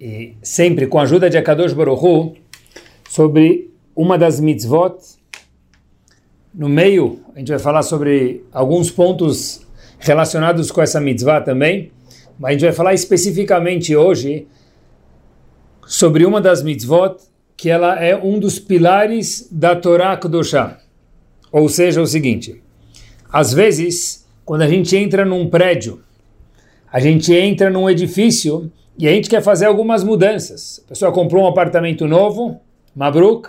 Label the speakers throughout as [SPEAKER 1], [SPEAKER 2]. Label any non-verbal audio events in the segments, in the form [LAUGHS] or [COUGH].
[SPEAKER 1] e sempre com a ajuda de Akadosh Baruchu, sobre uma das mitzvot. No meio, a gente vai falar sobre alguns pontos relacionados com essa mitzvah também, mas a gente vai falar especificamente hoje sobre uma das mitzvot que ela é um dos pilares da Torá Kedoshá. Ou seja, o seguinte, às vezes quando a gente entra num prédio, a gente entra num edifício e a gente quer fazer algumas mudanças. A pessoa comprou um apartamento novo, Mabruk,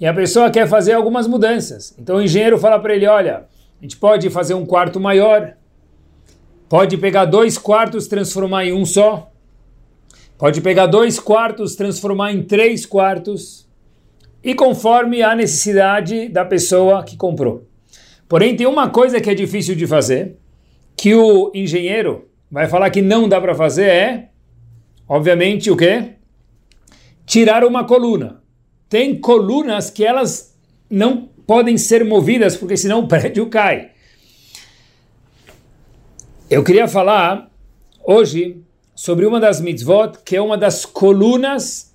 [SPEAKER 1] e a pessoa quer fazer algumas mudanças. Então o engenheiro fala para ele: olha, a gente pode fazer um quarto maior, pode pegar dois quartos, transformar em um só, pode pegar dois quartos, transformar em três quartos, e conforme a necessidade da pessoa que comprou. Porém, tem uma coisa que é difícil de fazer, que o engenheiro vai falar que não dá para fazer, é, obviamente, o quê? Tirar uma coluna. Tem colunas que elas não podem ser movidas, porque senão o prédio cai. Eu queria falar hoje sobre uma das mitzvot, que é uma das colunas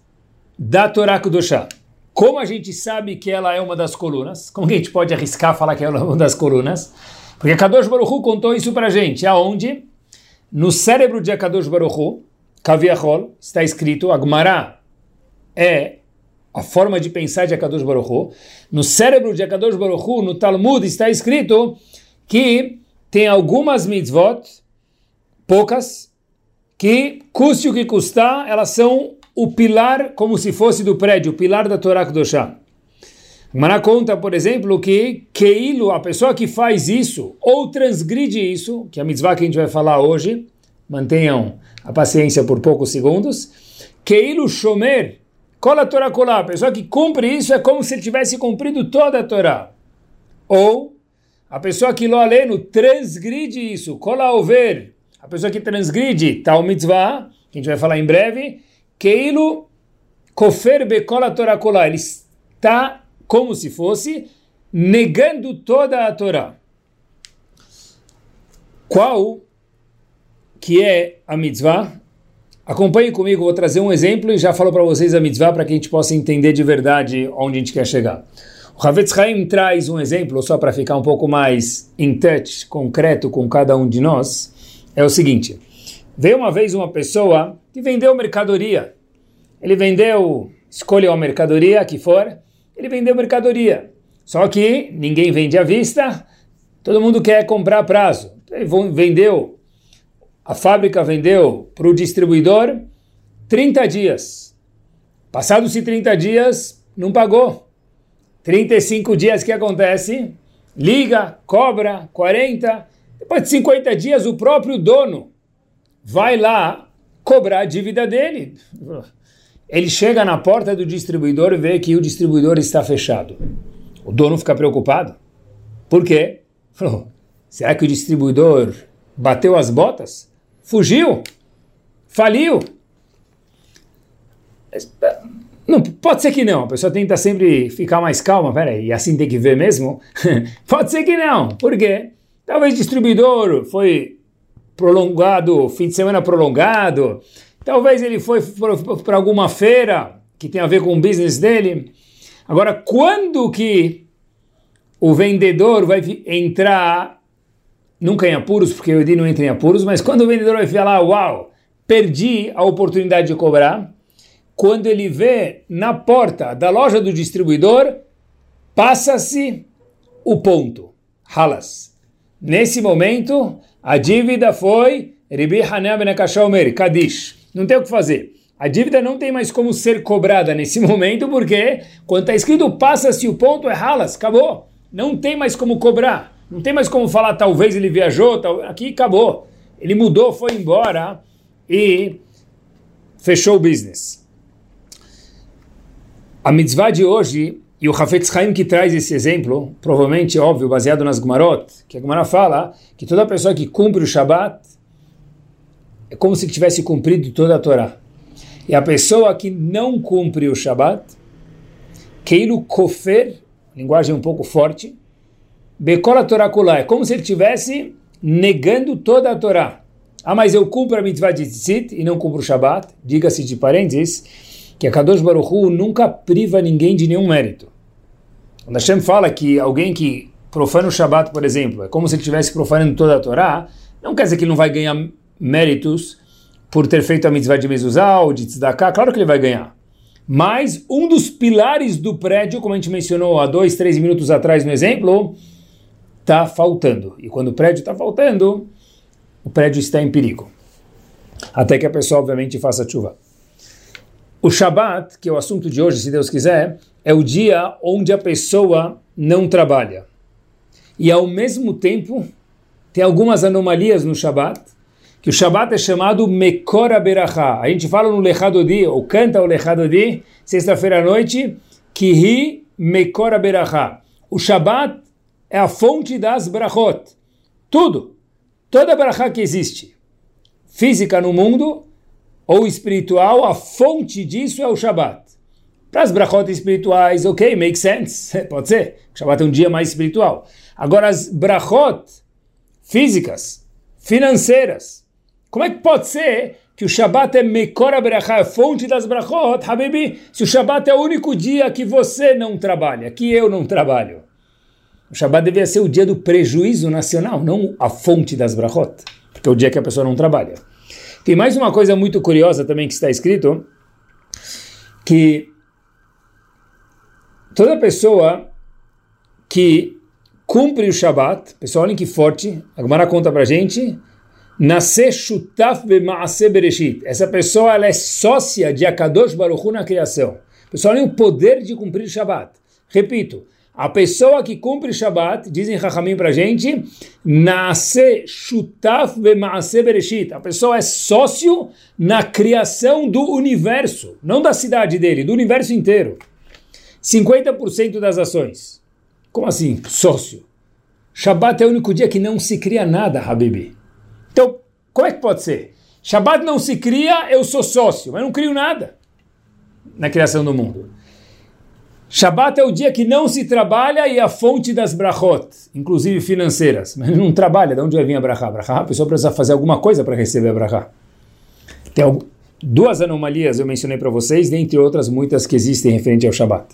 [SPEAKER 1] da Torá Kudoshá. Como a gente sabe que ela é uma das colunas? Como que a gente pode arriscar falar que ela é uma das colunas? Porque Kadosh Baruchu contou isso para a gente. Aonde? No cérebro de Akadosh Baruchu, Kaviachol, está escrito, Agmará é a forma de pensar de Akadosh Baruchu. No cérebro de Akadosh Baruchu, no Talmud, está escrito que tem algumas mitzvot, poucas, que custe o que custar, elas são o pilar como se fosse do prédio, o pilar da Torá Kedoshá. Mará conta, por exemplo, que Keilo, a pessoa que faz isso ou transgride isso, que é a mitzvah que a gente vai falar hoje, mantenham a paciência por poucos segundos, Keilo Shomer, cola Torá colar, a pessoa que cumpre isso é como se ele tivesse cumprido toda a Torá. Ou a pessoa que lo aleno transgride isso, cola over, a pessoa que transgride tal mitzvah, que a gente vai falar em breve, Keilu kofer bekola Torah kola. Ele está como se fosse negando toda a Torá. Qual que é a mitzvah? Acompanhe comigo, vou trazer um exemplo e já falo para vocês a mitzvah para que a gente possa entender de verdade onde a gente quer chegar. O Havetz Haim traz um exemplo, só para ficar um pouco mais in touch, concreto com cada um de nós, é o seguinte. Veio uma vez uma pessoa que vendeu mercadoria. Ele vendeu, escolheu a mercadoria que for, ele vendeu mercadoria. Só que ninguém vende à vista, todo mundo quer comprar a prazo. Ele vendeu, a fábrica vendeu para o distribuidor 30 dias. Passados-se 30 dias, não pagou. 35 dias, que acontece? Liga, cobra, 40. Depois de 50 dias, o próprio dono vai lá cobrar a dívida dele. Ele chega na porta do distribuidor e vê que o distribuidor está fechado. O dono fica preocupado. Por quê? Será que o distribuidor bateu as botas? Fugiu? Faliu? Não, pode ser que não. A pessoa tenta sempre ficar mais calma. Peraí, e assim tem que ver mesmo? [LAUGHS] pode ser que não. Por quê? Talvez distribuidor foi prolongado, fim de semana prolongado. Talvez ele foi para alguma feira que tem a ver com o business dele. Agora, quando que o vendedor vai entrar, nunca em apuros, porque o Edi não entra em apuros, mas quando o vendedor vai falar, uau, perdi a oportunidade de cobrar, quando ele vê na porta da loja do distribuidor, passa-se o ponto, halas. Nesse momento, a dívida foi Ribi Hanem ben Kadish. Não tem o que fazer. A dívida não tem mais como ser cobrada nesse [LAUGHS] momento, porque quando está escrito passa-se o ponto, é halas, acabou. Não tem mais como cobrar. Não tem mais como falar, talvez ele viajou, tal... aqui acabou. Ele mudou, foi embora e fechou o business. A mitzvah de hoje, e o Hafetz Haim que traz esse exemplo, provavelmente, óbvio, baseado nas Gumarot, que a Gumara fala que toda pessoa que cumpre o Shabat é como se tivesse cumprido toda a Torá. E a pessoa que não cumpre o Shabat, Keilu Kofer, linguagem um pouco forte, Bekola Torá Kulá, é como se ele tivesse negando toda a Torá. Ah, mas eu cumpro a mitzvah de Tzit e não cumpro o Shabat. Diga-se de parênteses que a Kadosh Baruch Hu nunca priva ninguém de nenhum mérito. Quando Hashem fala que alguém que profana o Shabat, por exemplo, é como se ele estivesse profanando toda a Torá, não quer dizer que ele não vai ganhar méritos por ter feito a mitzvah de Mezuzah ou de Tzedakah, claro que ele vai ganhar. Mas um dos pilares do prédio, como a gente mencionou há dois, três minutos atrás no exemplo, está faltando. E quando o prédio está faltando, o prédio está em perigo. Até que a pessoa, obviamente, faça chuva. O Shabat, que é o assunto de hoje, se Deus quiser, é o dia onde a pessoa não trabalha. E ao mesmo tempo, tem algumas anomalias no Shabat, que o Shabat é chamado Mekora Berachá. A gente fala no Lechadodi, ou canta o Lechadodi, sexta-feira à noite, Kihi Mekora Berachá. O Shabat é a fonte das brachot. Tudo. Toda brachá que existe, física no mundo ou espiritual, a fonte disso é o Shabat. Para as brachot espirituais, ok, make sense, [LAUGHS] pode ser. O Shabat é um dia mais espiritual. Agora, as brachot físicas, financeiras, como é que pode ser que o Shabat é Mekora Berachá, é fonte das brachot, Habibi, se o Shabat é o único dia que você não trabalha, que eu não trabalho? O Shabat devia ser o dia do prejuízo nacional, não a fonte das brachot, porque é o dia que a pessoa não trabalha. Tem mais uma coisa muito curiosa também que está escrito, que toda pessoa que cumpre o Shabat, pessoal, olhem que forte, a Gemara conta pra gente, nascer shutaf b'maaseh bereshit. Essa pessoa ela é sócia de Akadosh Baruch Hu na criação. Pessoal, olhem o poder de cumprir o Shabat. Repito, a pessoa que cumpre Shabbat, dizem Chachamim para a gente, nasce shutaf v'maase bereshit. A pessoa é sócio na criação do universo, não da cidade dele, do universo inteiro. 50% das ações. Como assim, sócio? Shabbat é o único dia que não se cria nada, Habibi. Então, como é que pode ser? Shabbat não se cria, eu sou sócio, mas não crio nada na criação do mundo. Shabat é o dia que não se trabalha e a fonte das brachot, inclusive financeiras. [LAUGHS] Mas não trabalha, de onde vai vir a brachá a pessoa precisa fazer alguma coisa para receber a brachá. Tem duas anomalias eu mencionei para vocês, dentre outras muitas que existem referente ao Shabat.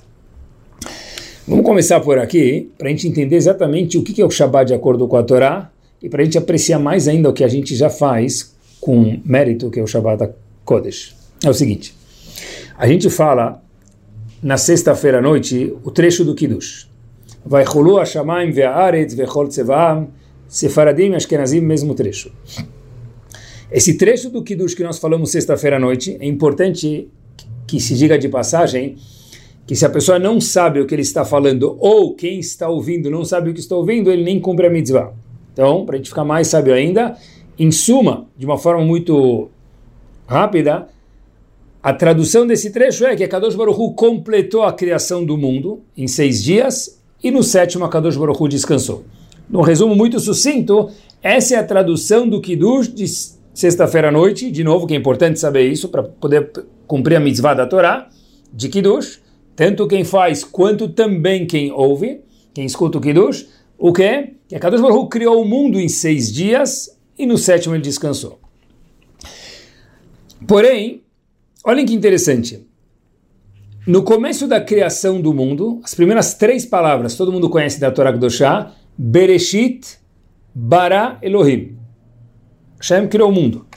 [SPEAKER 1] Vamos começar por aqui, para a gente entender exatamente o que é o Shabat de acordo com a Torá, e para a gente apreciar mais ainda o que a gente já faz com mérito, que é o Shabat Kodesh. É o seguinte, a gente fala na sexta-feira à noite o trecho do Kiddush. Vai rolu Hashamayim ve'aretz ve'chol tzevaam, Sefaradim Ashkenazim, mesmo trecho. Esse trecho do Kiddush que nós falamos sexta-feira à noite, é importante que se diga de passagem que se a pessoa não sabe o que ele está falando ou quem está ouvindo não sabe o que está ouvindo, ele nem cumpre a mitzvah. Então, para a gente ficar mais sábio ainda, em suma, de uma forma muito rápida, a tradução desse trecho é que Kadosh Baruch Hu completou a criação do mundo em seis dias e no sétimo Kadosh Baruch Hu descansou. Num resumo muito sucinto, essa é a tradução do Kiddush de sexta-feira à noite, de novo, que é importante saber isso para poder cumprir a mitzvah da Torá, de Kiddush, tanto quem faz quanto também quem ouve, quem escuta o Kiddush, o que? Que a Kadosh Baruch criou o mundo em seis dias e no sétimo ele descansou. Porém, Olhem que interessante. No começo da criação do mundo, as primeiras três palavras, todo mundo conhece da Torá Kedoshá, Bereshit, Bara, Elohim. Hashem criou o mundo.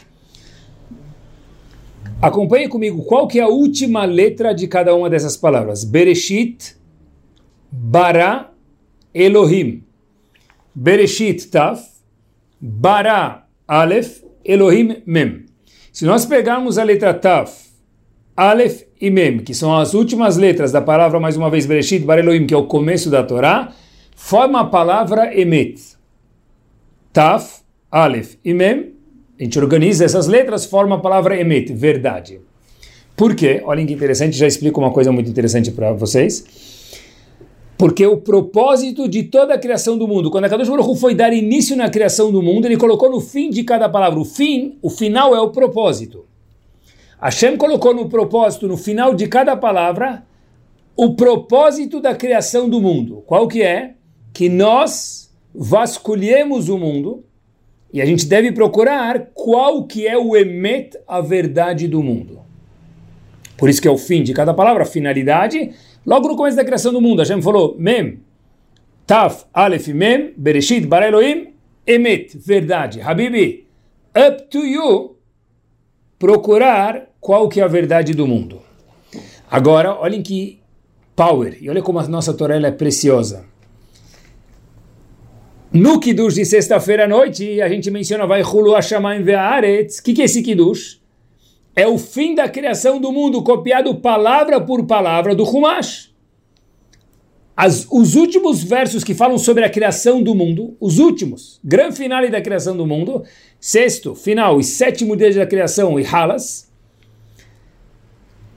[SPEAKER 1] Acompanhe comigo qual que é a última letra de cada uma dessas palavras. Bereshit, Bara, Elohim. Bereshit, Taf, Bara, Aleph, Elohim, Mem. Se nós pegarmos a letra Taf Aleph e Mem, que são as últimas letras da palavra, mais uma vez, Bereshit Bar Elohim, que é o começo da Torá, forma a palavra Emet. Taf, Aleph e Mem, a gente organiza essas letras, forma a palavra Emet, verdade. Por quê? Olhem que interessante, já explico uma coisa muito interessante para vocês. Porque o propósito de toda a criação do mundo, quando a Kadosh Baruch foi dar início na criação do mundo, ele colocou no fim de cada palavra. O fim, o final é o propósito. Hashem colocou no propósito, no final de cada palavra, o propósito da criação do mundo. Qual que é? Que nós vasculhemos o mundo e a gente deve procurar qual que é o emet, a verdade do mundo. Por isso que é o fim de cada palavra, finalidade. Logo no começo da criação do mundo, gente falou Mem, Taf, Aleph, Mem, Bereshit, Bara Elohim, Emet, verdade. Habibi, up to you, procurar qual que é a verdade do mundo. Agora, olhem que power, e olha como a nossa Torá é preciosa. No Kiddush de sexta-feira à noite, a gente menciona vai Hulu Hashamayim Ve'aretz. O que, que é esse Kiddush? É o fim da criação do mundo, copiado palavra por palavra do Humash. As, os últimos versos que falam sobre a criação do mundo, os últimos, grande finale da criação do mundo, sexto, final e sétimo dia da criação e Halas,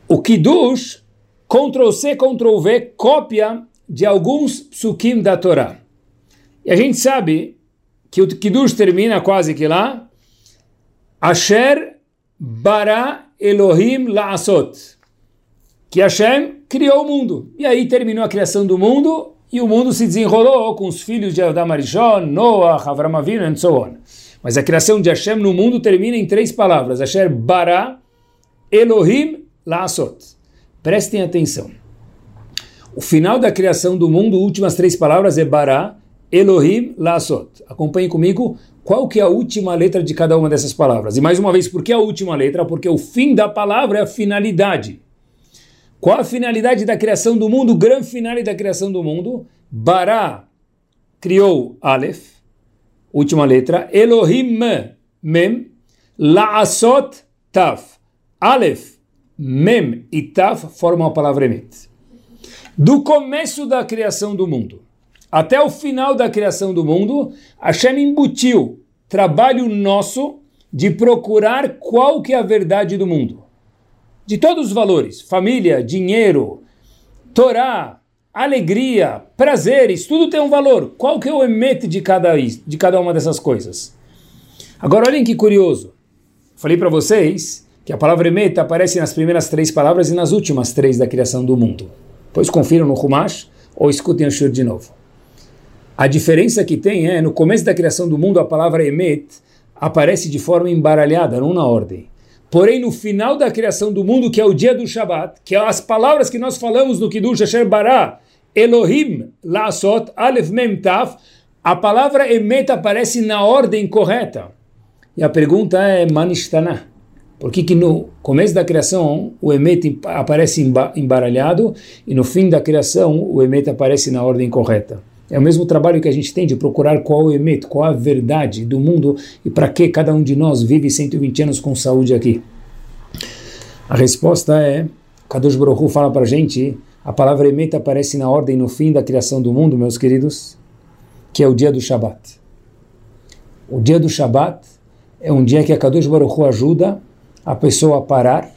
[SPEAKER 1] o Kiddush, Ctrl-C, Ctrl-V, cópia de alguns psukim da Torá. E a gente sabe que o Kiddush termina quase que lá, Asher bara Elohim la'asot, que Hashem criou o mundo. E aí terminou a criação do mundo e o mundo se desenrolou com os filhos de Adam Arishon, Noah, Avram Avinu and so on. Mas a criação de Hashem no mundo termina em três palavras, Asher bara Elohim la'asot. Prestem atenção. O final da criação do mundo, últimas três palavras é bara Elohim Lasot. Acompanhe comigo qual que é a última letra de cada uma dessas palavras. E mais uma vez, por que a última letra? Porque o fim da palavra é a finalidade. Qual a finalidade da criação do mundo? O grande final da criação do mundo. Bará criou Aleph, última letra. Elohim Mem. Laasot Taf. Aleph, Mem e Taf formam a palavra Emet. Do começo da criação do mundo até o final da criação do mundo, Hashem embutiu trabalho nosso de procurar qual que é a verdade do mundo. De todos os valores, família, dinheiro, Torá, alegria, prazeres, tudo tem um valor. Qual que é o emete de cada, de cada uma dessas coisas? Agora olhem que curioso. Falei para vocês que a palavra emete aparece nas primeiras três palavras e nas últimas três da criação do mundo. Pois confiram no Humash ou escutem o Shur de novo. A diferença que tem é, no começo da criação do mundo, a palavra emet aparece de forma embaralhada, não na ordem. Porém, no final da criação do mundo, que é o dia do Shabat, que é as palavras que nós falamos no Kiddush Asher Bara, Elohim, Lasot, Aleph Mem Taf, a palavra emet aparece na ordem correta. E a pergunta é, Manishtana, por que, que no começo da criação o emet aparece embaralhado e no fim da criação o emet aparece na ordem correta? É o mesmo trabalho que a gente tem de procurar qual é o emet, qual a verdade do mundo e para que cada um de nós vive 120 anos com saúde aqui. A resposta é, Kadosh Baruch Hu fala para a gente, a palavra emet aparece na ordem no fim da criação do mundo, meus queridos, que é o dia do Shabat. O dia do Shabat é um dia que a Kadosh Baruch Hu ajuda a pessoa a parar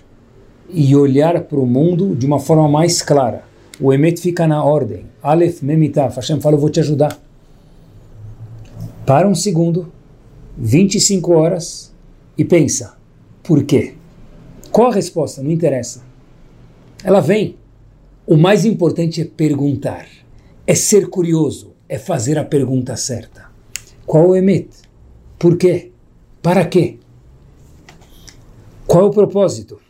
[SPEAKER 1] e olhar para o mundo de uma forma mais clara o Emet fica na ordem. Aleph Memitaf. Hashem fala, eu vou te ajudar. Para um segundo, 25 horas, e pensa, por quê? Qual a resposta? Não interessa. Ela vem. O mais importante é perguntar, é ser curioso, é fazer a pergunta certa. Qual o Emet? Por quê? Para quê? Qual é o propósito?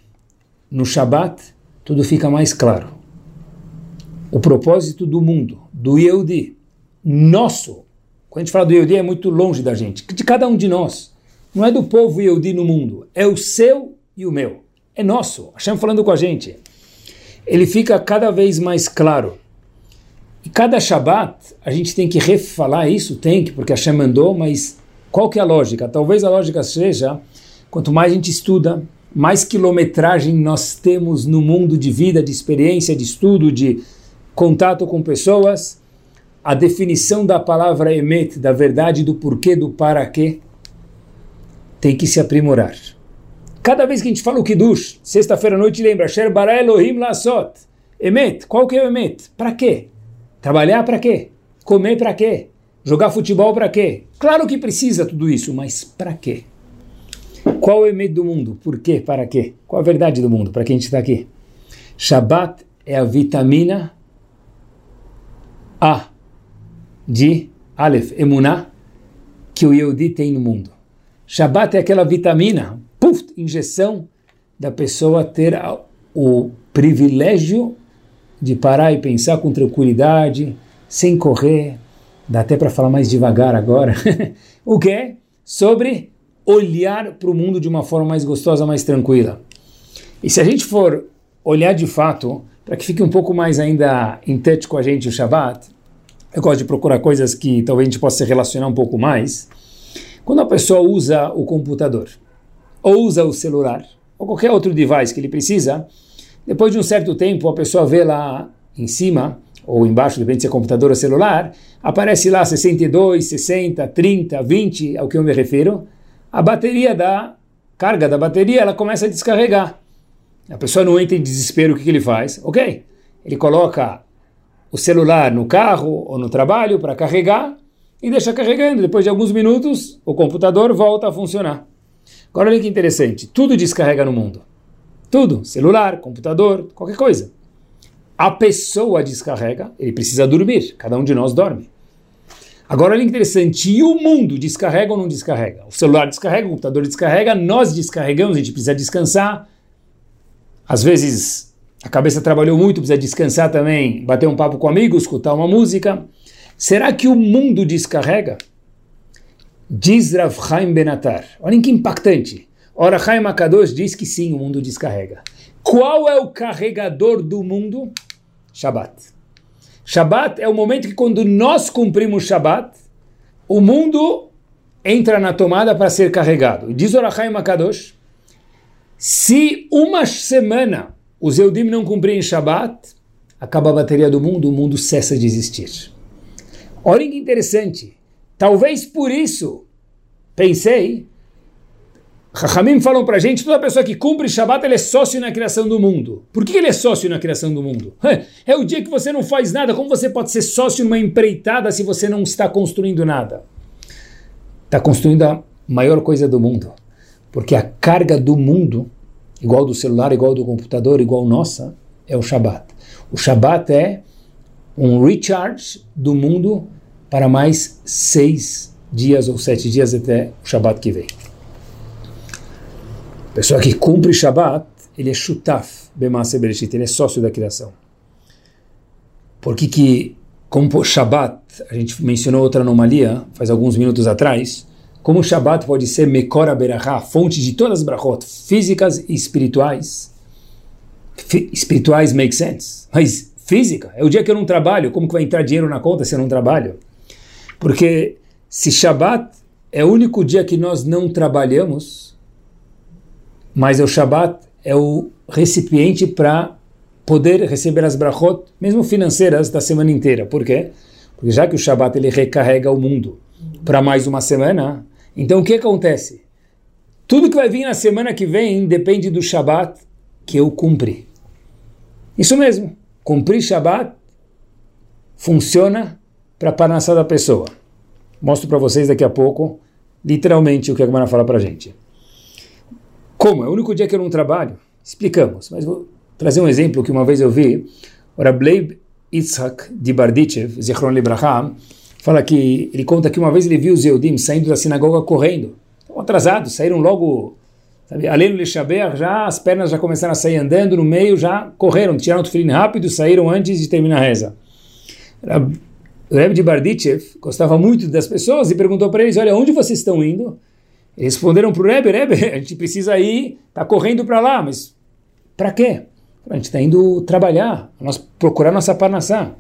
[SPEAKER 1] No Shabat, tudo fica mais claro o propósito do mundo, do Yehudi, nosso. Quando a gente fala do Yehudi é muito longe da gente, de cada um de nós. Não é do povo Yehudi no mundo, é o seu e o meu. É nosso. Hashem falando com a gente. Ele fica cada vez mais claro. E cada Shabat a gente tem que refalar isso, tem que, porque Hashem mandou, mas qual que é a lógica? Talvez a lógica seja, quanto mais a gente estuda, mais quilometragem nós temos no mundo de vida, de experiência, de estudo, de contato com pessoas, a definição da palavra emet, da verdade, do porquê, do para quê, tem que se aprimorar. cada vez que a gente fala o Kiddush, sexta-feira à noite lembra, Sher bara Elohim lasot. Emet, qual que é o Emet? Para quê? Trabalhar para quê? Comer para quê? Jogar futebol para quê? Claro que precisa tudo isso, mas para quê? Qual é o Emet do mundo? Por quê? Para quê? Qual a verdade do mundo? Para quem a gente está aqui? Shabbat é a vitamina A de Aleph, Emuná, que o Yehudi tem no mundo. Shabbat é aquela vitamina, puf, injeção da pessoa ter o privilégio de parar e pensar com tranquilidade, sem correr. Dá até para falar mais devagar agora. [LAUGHS] o que é? Sobre olhar para o mundo de uma forma mais gostosa, mais tranquila. E se a gente for olhar de fato, para que fique um pouco mais ainda em touch com a gente o Shabbat, eu gosto de procurar coisas que talvez a gente possa se relacionar um pouco mais. Quando a pessoa usa o computador, ou usa o celular, ou qualquer outro device que ele precisa, depois de um certo tempo a pessoa vê lá em cima, ou embaixo, depende se é computador ou celular, aparece lá 62, 60, 30, 20, ao que eu me refiro, a bateria da carga da bateria, ela começa a descarregar. A pessoa não entra em desespero, o que, que ele faz? Ok, ele coloca o celular no carro ou no trabalho para carregar e deixa carregando. Depois de alguns minutos, o computador volta a funcionar. Agora olha que interessante, tudo descarrega no mundo. Tudo, celular, computador, qualquer coisa. A pessoa descarrega, ele precisa dormir, cada um de nós dorme. Agora olha que interessante, e o mundo descarrega ou não descarrega? O celular descarrega, o computador descarrega, nós descarregamos, a gente precisa descansar. Às vezes a cabeça trabalhou muito, precisa descansar também, bater um papo com amigos, escutar uma música. Será que o mundo descarrega? Diz Rav Chaim Benatar. Olhem que impactante. Ora, Chaim Akadosh diz que sim, o mundo descarrega. Qual é o carregador do mundo? Shabbat. Shabbat é o momento que quando nós cumprimos Shabbat, o mundo entra na tomada para ser carregado. Diz Ora Chaim Akadosh, se uma semana os Eudim não cumprem Shabat, acaba a bateria do mundo, o mundo cessa de existir. Olhem que interessante. Talvez por isso, pensei, Rahamim falam para a gente, toda pessoa que cumpre Shabat, ele é sócio na criação do mundo. Por que ele é sócio na criação do mundo? É o dia que você não faz nada. Como você pode ser sócio numa empreitada se você não está construindo nada? Está construindo a maior coisa do mundo. Porque a carga do mundo igual do celular, igual do computador, igual nossa, é o Shabat. O Shabat é um recharge do mundo para mais seis dias ou sete dias até o Shabat que vem. A pessoa que cumpre Shabat, ele é shutaf, bemase bereshit, ele é sócio da criação. Por que que, como Shabat, a gente mencionou outra anomalia, faz alguns minutos atrás, como o Shabbat pode ser Mekora Berachá, fonte de todas as brachot, físicas e espirituais. F espirituais make sense, mas física, é o dia que eu não trabalho, como que vai entrar dinheiro na conta se eu não trabalho? Porque se Shabbat é o único dia que nós não trabalhamos, mas o Shabbat é o recipiente para poder receber as brachot, mesmo financeiras, da semana inteira. Por quê? Porque já que o Shabbat ele recarrega o mundo para mais uma semana, então o que acontece? Tudo que vai vir na semana que vem depende do Shabat que eu cumpri. Isso mesmo, cumprir Shabat funciona para a parnassá da pessoa. Mostro para vocês daqui a pouco, literalmente, o que a Gemara fala para a gente. Como? É o único dia que eu não trabalho? Explicamos, mas vou trazer um exemplo que uma vez eu vi. Rableib Yitzhak de Bardichev, Zichron Libraham, fala que ele conta que uma vez ele viu os Eudim saindo da sinagoga correndo. Estão atrasados, saíram logo, além do Lechaber, já as pernas já começaram a sair andando no meio, já correram, tiraram o tefilim rápido, saíram antes de terminar a reza. O Rebbe de Bardichev gostava muito das pessoas e perguntou para eles, olha, onde vocês estão indo? Eles responderam para o Rebbe, Rebbe, [LAUGHS] a gente precisa ir, está correndo para lá, mas para quê? A gente está indo trabalhar, nós procurar nossa parnassá.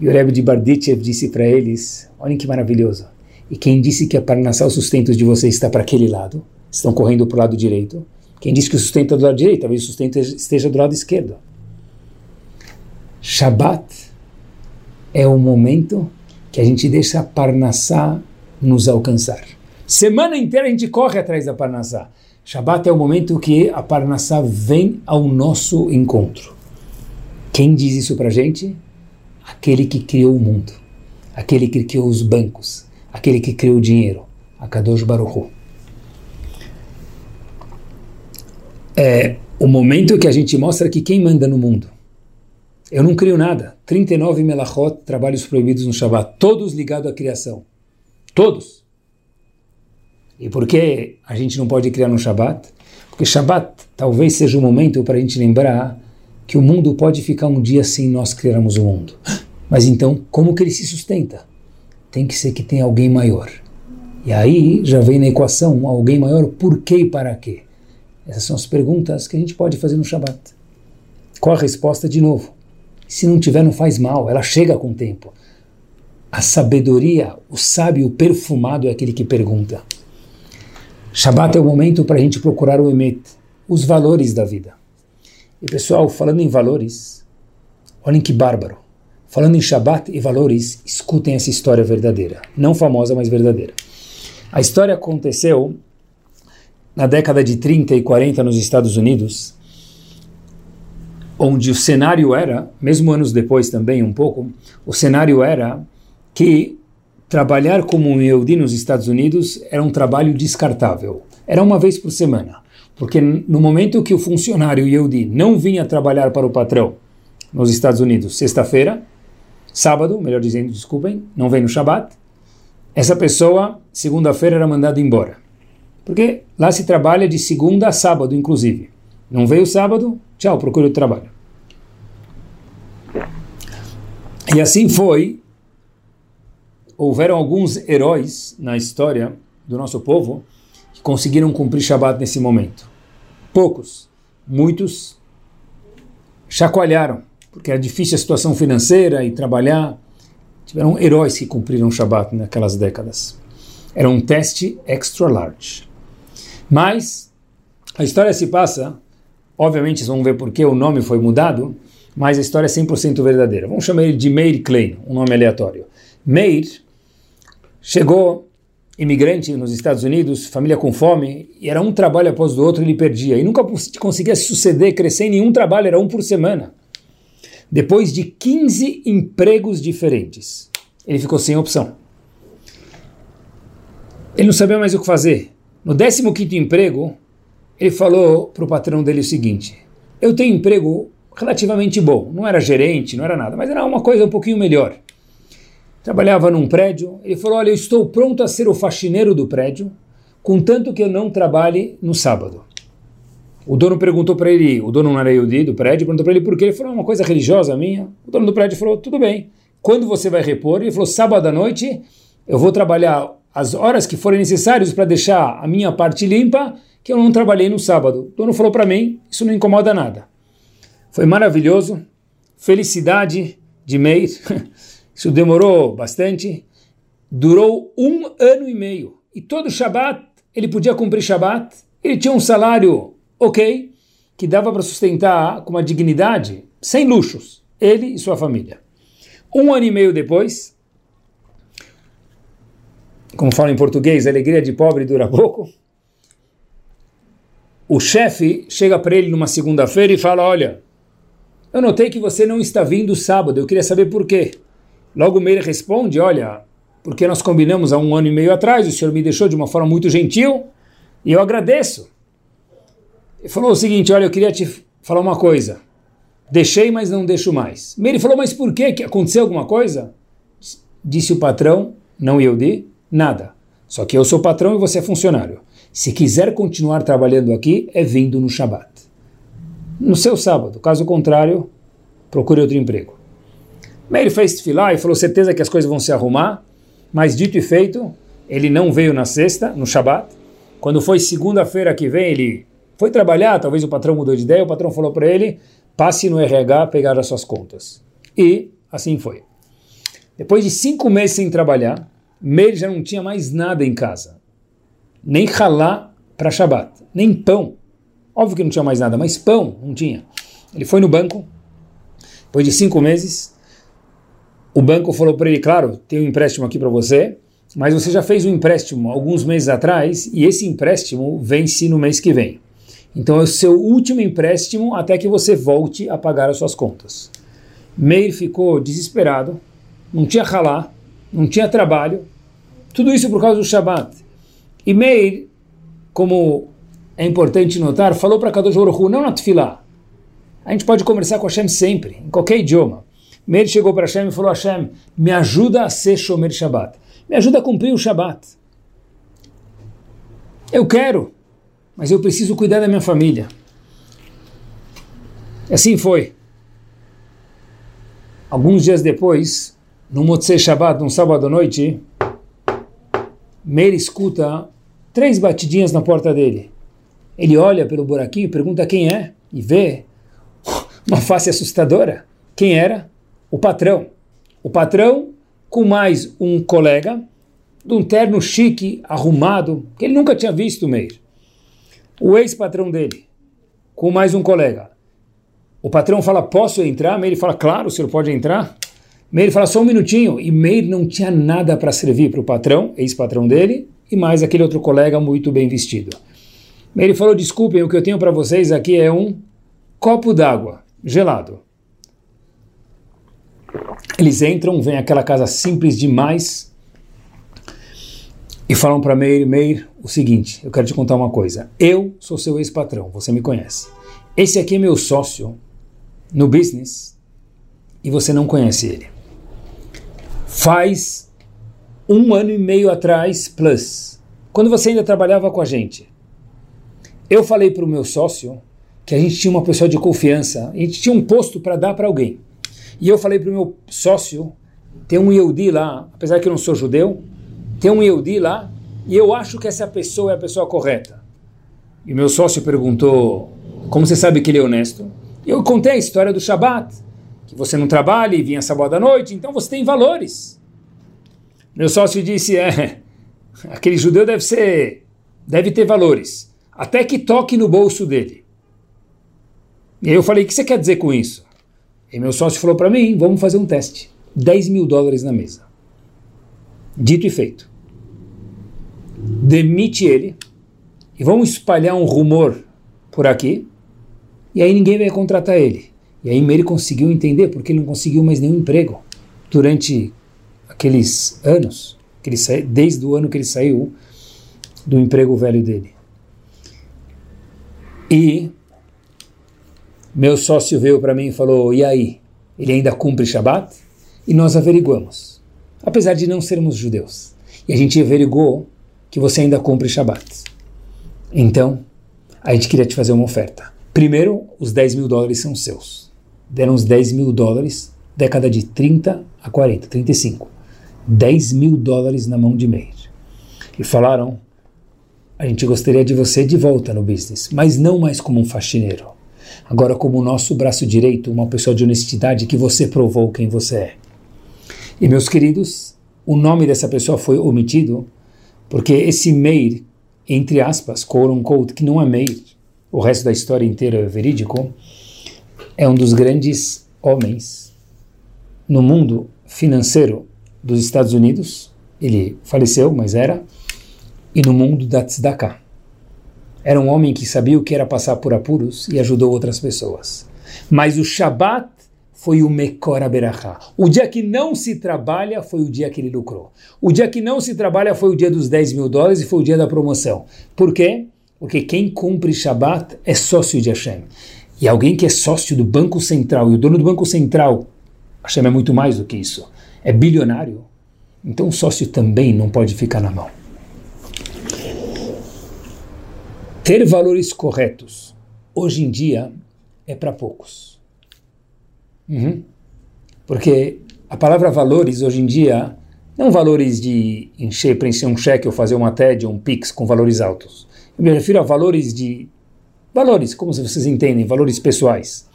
[SPEAKER 1] E o Rebbe de Barditchev disse para eles, olhem que maravilhoso, e quem disse que a Parnassá, o sustento de vocês está para aquele lado, estão correndo para o lado direito, quem disse que o sustento é do lado direito, talvez o sustento esteja do lado esquerdo. Shabbat é o momento que a gente deixa a Parnassá nos alcançar. Semana inteira a gente corre atrás da Parnassá. Shabat é o momento que a Parnassá vem ao nosso encontro. Quem diz isso para gente? Aquele que criou o mundo, aquele que criou os bancos, aquele que criou o dinheiro, a Kadosh Baruch. É o momento que a gente mostra que quem manda no mundo. Eu não crio nada. 39 melachot, trabalhos proibidos no Shabat, todos ligados à criação. Todos. E por que a gente não pode criar no Shabat? Porque Shabat talvez seja o momento para a gente lembrar que o mundo pode ficar um dia sem nós criarmos o mundo. Mas então, como que ele se sustenta? Tem que ser que tem alguém maior. E aí já vem na equação alguém maior, por que e para quê? Essas são as perguntas que a gente pode fazer no Shabat. Qual a resposta de novo? Se não tiver, não faz mal, ela chega com o tempo. A sabedoria, o sábio perfumado é aquele que pergunta. Shabat é o momento para a gente procurar o Emet, os valores da vida. E pessoal, falando em valores, olhem que bárbaro. Falando em Shabat e valores, escutem essa história verdadeira. Não famosa, mas verdadeira. A história aconteceu na década de 30 e 40 nos Estados Unidos, onde o cenário era, mesmo anos depois também um pouco, o cenário era que trabalhar como um Yehudi nos Estados Unidos era um trabalho descartável. Era uma vez por semana. Porque no momento que o funcionário Yehudi não vinha trabalhar para o patrão nos Estados Unidos, sexta-feira, sábado, melhor dizendo, desculpem, não vem no Shabat, essa pessoa, segunda-feira, era mandada embora. Porque lá se trabalha de segunda a sábado, inclusive. Não veio sábado, tchau, procure o trabalho. E assim foi houveram alguns heróis na história do nosso povo que conseguiram cumprir Shabat nesse momento. Poucos, muitos chacoalharam, porque era difícil a situação financeira e trabalhar. Tiveram heróis que cumpriram Shabat naquelas décadas. Era um teste extra large. Mas a história se passa, obviamente vocês vão ver por que o nome foi mudado, mas a história é 100% verdadeira. Vamos chamar ele de Meir Klein, um nome aleatório. Meir Chegou imigrante nos Estados Unidos, família com fome, e era um trabalho após o outro ele perdia. E nunca conseguia suceder, crescer em nenhum trabalho, era um por semana. Depois de 15 empregos diferentes, ele ficou sem opção. Ele não sabia mais o que fazer. No 15 emprego, ele falou para o patrão dele o seguinte: Eu tenho emprego relativamente bom. Não era gerente, não era nada, mas era uma coisa um pouquinho melhor trabalhava num prédio. Ele falou: Olha, eu estou pronto a ser o faxineiro do prédio, contanto que eu não trabalhe no sábado. O dono perguntou para ele, o dono não era Yudi do prédio, perguntou para ele por quê. Ele falou: é uma coisa religiosa minha. O dono do prédio falou: Tudo bem. Quando você vai repor? Ele falou: Sábado à noite eu vou trabalhar as horas que forem necessárias para deixar a minha parte limpa, que eu não trabalhei no sábado. O dono falou para mim: Isso não incomoda nada. Foi maravilhoso. Felicidade de Meir. [LAUGHS] Isso demorou bastante, durou um ano e meio. E todo Shabat, ele podia cumprir Shabat, ele tinha um salário ok, que dava para sustentar com uma dignidade, sem luxos, ele e sua família. Um ano e meio depois, como fala em português, a alegria de pobre dura pouco. O chefe chega para ele numa segunda-feira e fala: Olha, eu notei que você não está vindo sábado, eu queria saber por quê. Logo Meir responde, olha, porque nós combinamos há um ano e meio atrás, o senhor me deixou de uma forma muito gentil, e eu agradeço. Ele falou o seguinte, olha, eu queria te falar uma coisa. Deixei, mas não deixo mais. Meir falou, mas por quê? Que aconteceu alguma coisa? Disse o patrão, não eu de, nada. Só que eu sou patrão e você é funcionário. Se quiser continuar trabalhando aqui, é vindo no Shabat. No seu sábado. Caso contrário, procure outro emprego. Meir fez tefilá e falou certeza que as coisas vão se arrumar, mas dito e feito, ele não veio na sexta, no Shabat. Quando foi segunda-feira que vem, ele foi trabalhar, talvez o patrão mudou de ideia, o patrão falou para ele, passe no RH pegar as suas contas. E assim foi. Depois de cinco meses sem trabalhar, Meir já não tinha mais nada em casa. Nem halá para Shabat, nem pão. Óbvio que não tinha mais nada, mas pão não tinha. Ele foi no banco, depois de cinco meses, o banco falou para ele, claro, tem um empréstimo aqui para você, mas você já fez um empréstimo alguns meses atrás e esse empréstimo vence no mês que vem. Então é o seu último empréstimo até que você volte a pagar as suas contas. Meir ficou desesperado, não tinha ralá, não tinha trabalho, tudo isso por causa do Shabat. E Meir, como é importante notar, falou para Kadosh Baruch não na. A gente pode conversar com Hashem sempre, em qualquer idioma. Meir chegou para Hashem e falou, Hashem, me ajuda a ser Shomer Shabbat. Me ajuda a cumprir o Shabat. Eu quero, mas eu preciso cuidar da minha família. Assim foi. Alguns dias depois, no Motzei Shabbat, num sábado à noite, Meir escuta três batidinhas na porta dele. Ele olha pelo buraquinho e pergunta quem é, e vê uma face assustadora. Quem era? O patrão. O patrão com mais um colega, de um terno chique, arrumado, que ele nunca tinha visto Meir o ex-patrão dele, com mais um colega. O patrão fala, posso entrar? Meir fala, claro, o senhor pode entrar. Meir fala, só um minutinho. E Meir não tinha nada para servir para o patrão, ex-patrão dele, e mais aquele outro colega muito bem vestido. Meir falou, desculpem, o que eu tenho para vocês aqui é um copo d'água, gelado. Eles entram, vem aquela casa simples demais, e falam para Meir, Meir, o seguinte, eu quero te contar uma coisa. Eu sou seu ex-patrão, você me conhece. Esse aqui é meu sócio no business e você não conhece ele. Faz um ano e meio atrás, plus, quando você ainda trabalhava com a gente, eu falei para o meu sócio que a gente tinha uma pessoa de confiança, a gente tinha um posto para dar para alguém. E eu falei para o meu sócio, tem um Yehudi lá, apesar que eu não sou judeu, tem um Yehudi lá, e eu acho que essa pessoa é a pessoa correta. E meu sócio perguntou, como você sabe que ele é honesto? Eu contei a história do Shabat, que você não trabalha e vinha sábado à noite, então você tem valores. Meu sócio disse, é, [LAUGHS] aquele judeu deve ser, deve ter valores, até que toque no bolso dele. E aí eu falei, o que você quer dizer com isso? E meu sócio falou para mim, vamos fazer um teste. 10 mil dólares na mesa. Dito e feito demite ele e vamos espalhar um rumor por aqui e aí ninguém vai contratar ele. E aí Meir conseguiu entender porque ele não conseguiu mais nenhum emprego durante aqueles anos, que ele sa... desde o ano que ele saiu do emprego velho dele. E meu sócio veio para mim e falou: E aí? Ele ainda cumpre Shabat? E nós averiguamos, apesar de não sermos judeus. E a gente averiguou que você ainda cumpre Shabat. Então, a gente queria te fazer uma oferta. Primeiro, os 10 mil dólares são seus. Deram os 10 mil dólares, década de 30 a 40, 35. 10 mil dólares na mão de Meir. E falaram, a gente gostaria de você de volta no business, mas não mais como um faxineiro. Agora como o nosso braço direito, uma pessoa de honestidade que você provou quem você é. E meus queridos, o nome dessa pessoa foi omitido porque esse Meir, entre aspas, quote unquote, que não é Meir, o resto da história inteira é verídico, é um dos grandes homens no mundo financeiro dos Estados Unidos. Ele faleceu, mas era. E no mundo da tzedakah. Era um homem que sabia o que era passar por apuros e ajudou outras pessoas. Mas o Shabat foi o Mekor Aberachá. O dia que não se trabalha foi o dia que ele lucrou. O dia que não se trabalha foi o dia dos 10 mil dólares e foi o dia da promoção. Por quê? Porque quem cumpre Shabat é sócio de Hashem. E alguém que é sócio do Banco Central, e o dono do Banco Central, Hashem é muito mais do que isso, é bilionário, então o sócio também não pode ficar na mão. Ter valores corretos, hoje em dia, é para poucos. Uhum. Porque a palavra valores hoje em dia não valores de encher, preencher um cheque ou fazer uma TED ou um PIX com valores altos. Eu me refiro a valores de. Valores, como vocês entendem, valores pessoais.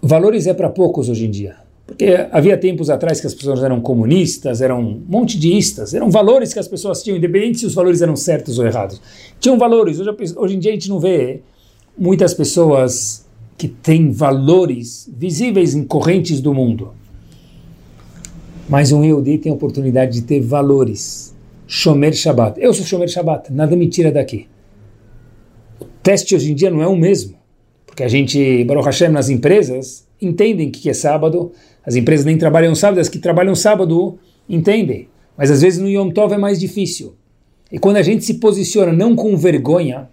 [SPEAKER 1] Valores é para poucos hoje em dia. Porque havia tempos atrás que as pessoas eram comunistas, eram monte de istas, eram valores que as pessoas tinham, independente se os valores eram certos ou errados. Tinham valores. Hoje, hoje em dia a gente não vê muitas pessoas que tem valores visíveis em correntes do mundo. Mas um Yehudi tem a oportunidade de ter valores. Shomer Shabbat. Eu sou Shomer Shabbat, nada me tira daqui. O teste hoje em dia não é o mesmo. Porque a gente, Baruch Hashem, nas empresas, entendem que é sábado. As empresas nem trabalham sábado, as que trabalham sábado entendem. Mas às vezes no Yom Tov é mais difícil. E quando a gente se posiciona não com vergonha,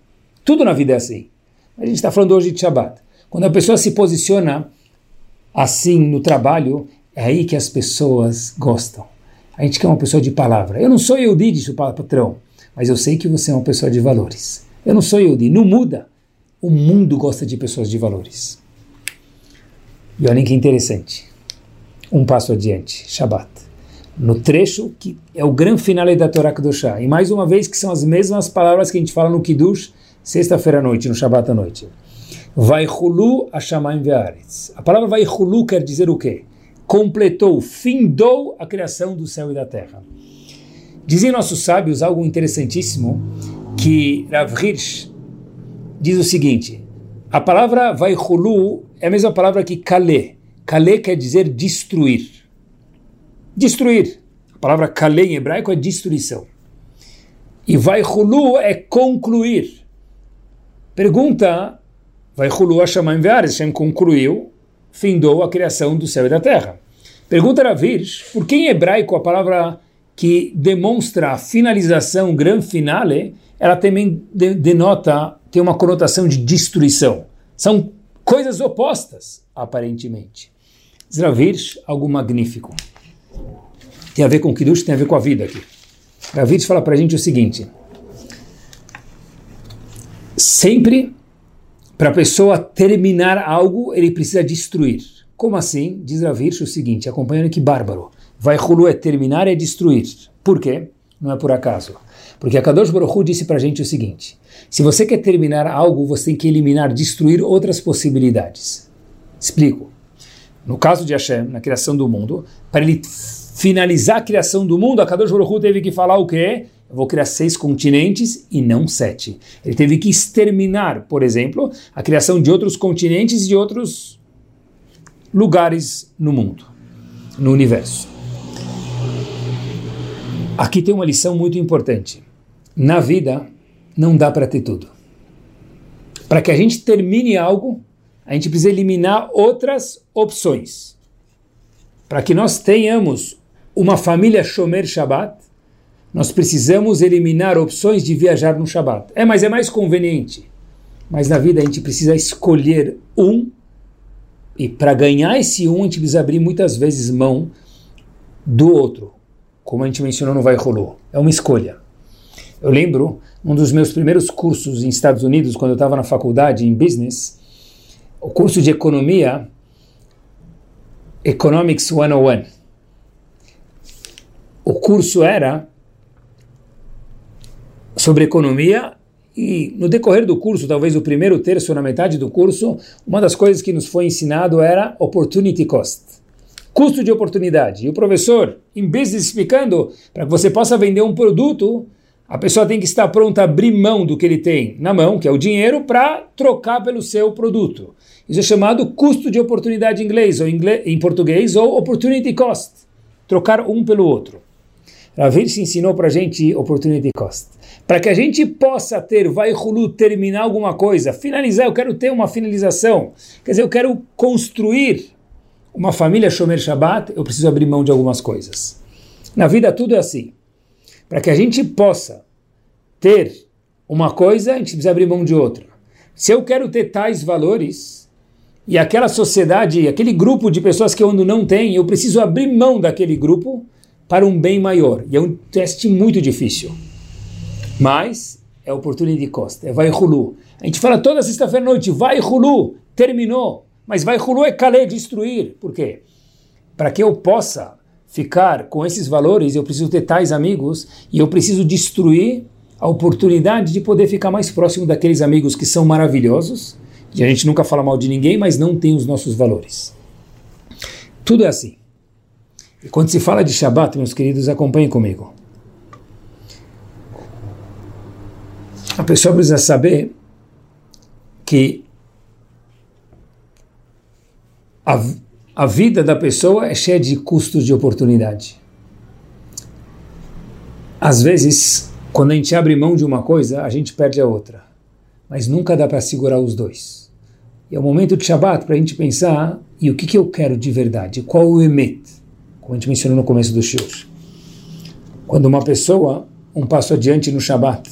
[SPEAKER 1] tudo na vida é assim. A gente está falando hoje de Shabbat. Quando a pessoa se posiciona assim no trabalho, é aí que as pessoas gostam. A gente quer uma pessoa de palavra. Eu não sou Yehudi, disse o patrão, mas eu sei que você é uma pessoa de valores. Eu não sou Yehudi, não muda. O mundo gosta de pessoas de valores. E olhem que interessante. Um passo adiante, Shabbat. No trecho que é o grande final da Torá Kedoshá. E mais uma vez que são as mesmas palavras que a gente fala no Kiddush, sexta-feira à noite, no Shabbat à noite. Vaihulu Hashamayim Ve'aretz. A palavra Vaihulu quer dizer o quê? Completou, findou a criação do céu e da terra. Dizem nossos sábios algo interessantíssimo, que Rav Hirsch diz o seguinte, a palavra Vaihulu é a mesma palavra que Kale. Kale quer dizer destruir. Destruir. A palavra Kale em hebraico é destruição. E Vaihulu é concluir. Pergunta Vai Hulu Hashamayim Ve'ares, Hashem concluiu, findou a criação do céu e da terra. Pergunta Ravish, por que em hebraico a palavra que demonstra a finalização, gran finale, ela também de, denota, tem uma conotação de destruição. São coisas opostas, aparentemente. Zravir, algo magnífico. Tem a ver com o Kiddush, tem a ver com a vida aqui. Ravir fala para a gente o seguinte, sempre para a pessoa terminar algo, ele precisa destruir. Como assim? Diz Ravirsh o seguinte, acompanhando que bárbaro. Vai Hulu é terminar e destruir. Por quê? Não é por acaso. Porque a Kadosh Baruch Hu disse para a gente o seguinte, se você quer terminar algo, você tem que eliminar, destruir outras possibilidades. Explico. No caso de Hashem, na criação do mundo, para ele finalizar a criação do mundo, a Kadosh Baruch Hu teve que falar o quê? eu vou criar seis continentes e não sete. Ele teve que exterminar, por exemplo, a criação de outros continentes e de outros lugares no mundo, no universo. Aqui tem uma lição muito importante. Na vida, não dá para ter tudo. Para que a gente termine algo, a gente precisa eliminar outras opções. Para que nós tenhamos uma família Shomer Shabbat, nós precisamos eliminar opções de viajar no Shabat. É, mas é mais conveniente. Mas na vida a gente precisa escolher um, e para ganhar esse um, a gente precisa abrir muitas vezes mão do outro. Como a gente mencionou no Vai Rolou. É uma escolha. Eu lembro, um dos meus primeiros cursos em Estados Unidos, quando eu estava na faculdade em business, o curso de economia, Economics 101. O curso era sobre economia e no decorrer do curso, talvez o primeiro terço na metade do curso, uma das coisas que nos foi ensinado era opportunity cost, custo de oportunidade. E o professor, em vez de explicando para que você possa vender um produto, a pessoa tem que estar pronta a abrir mão do que ele tem na mão, que é o dinheiro, para trocar pelo seu produto. Isso é chamado custo de oportunidade em inglês, ou em português, ou opportunity cost. Trocar um pelo outro. Ravir se ensinou para a gente opportunity cost para que a gente possa ter, vai Hulu, terminar alguma coisa, finalizar, eu quero ter uma finalização, quer dizer, eu quero construir uma família Shomer Shabbat, eu preciso abrir mão de algumas coisas. Na vida tudo é assim. Para que a gente possa ter uma coisa, a gente precisa abrir mão de outra. Se eu quero ter tais valores, e aquela sociedade, aquele grupo de pessoas que eu não tem, eu preciso abrir mão daquele grupo para um bem maior. E é um teste muito difícil. Mas é oportunidade costa, é vai Hulu. A gente fala toda sexta-feira à noite, vai Hulu, terminou. Mas vai Hulu é calé, destruir. Por quê? Para que eu possa ficar com esses valores, eu preciso ter tais amigos e eu preciso destruir a oportunidade de poder ficar mais próximo daqueles amigos que são maravilhosos. E a gente nunca fala mal de ninguém, mas não tem os nossos valores. Tudo é assim. E quando se fala de Shabat, meus queridos, acompanhem comigo. A pessoa precisa saber que a, a vida da pessoa é cheia de custos de oportunidade. Às vezes, quando a gente abre mão de uma coisa, a gente perde a outra. Mas nunca dá para segurar os dois. E é o momento de Shabbat para a gente pensar e o que, que eu quero de verdade, qual o emet, como a gente mencionou no começo do shiur. Quando uma pessoa, um passo adiante no Shabbat,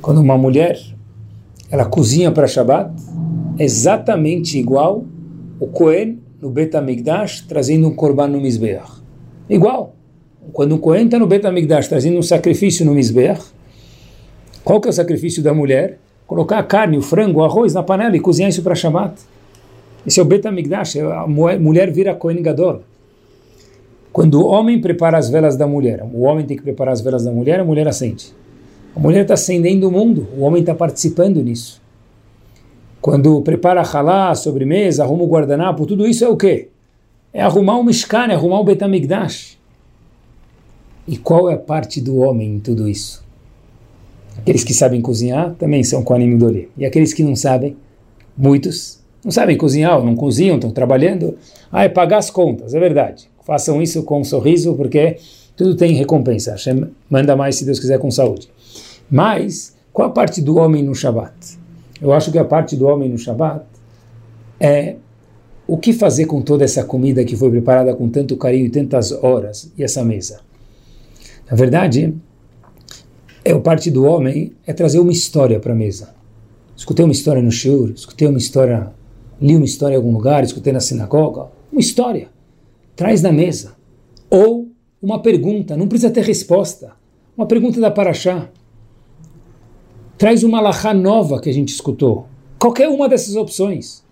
[SPEAKER 1] quando uma mulher, ela cozinha para Shabbat, é exatamente igual o Cohen no Bet HaMikdash trazendo um korban no Mizbeach. Igual. Quando um Cohen está no Bet HaMikdash trazendo um sacrifício no Mizbeach, qual que é o sacrifício da mulher? Colocar a carne, o frango, o arroz na panela e cozinhar isso para Shabbat. Esse é o Bet HaMikdash, a mulher vira Cohen Gadol. Quando o homem prepara as velas da mulher, o homem tem que preparar as velas da mulher, a mulher acende. A mulher está acendendo o mundo, o homem está participando nisso. Quando prepara halá, a sobremesa, arruma o guardanapo, tudo isso é o quê? É arrumar o Mishkan, é arrumar o Betamigdash. E qual é a parte do homem em tudo isso? Aqueles que sabem cozinhar também são com anime Dori. E aqueles que não sabem, muitos, não sabem cozinhar, ou não cozinham, estão trabalhando. Ah, é pagar as contas, é verdade. Façam isso com um sorriso, porque tudo tem recompensa. Hashem manda mais, se Deus quiser, com saúde. Mas, qual a parte do homem no Shabat? Eu acho que a parte do homem no Shabat é o que fazer com toda essa comida que foi preparada com tanto carinho e tantas horas e essa mesa. Na verdade, é a parte do homem é trazer uma história para a mesa. Escutei uma história no shiur, escutei uma história, li uma história em algum lugar, escutei na sinagoga, uma história. Traz na mesa. Ou uma pergunta, não precisa ter resposta. Uma pergunta da Paraxá traz uma alahá nova que a gente escutou. Qualquer uma dessas opções.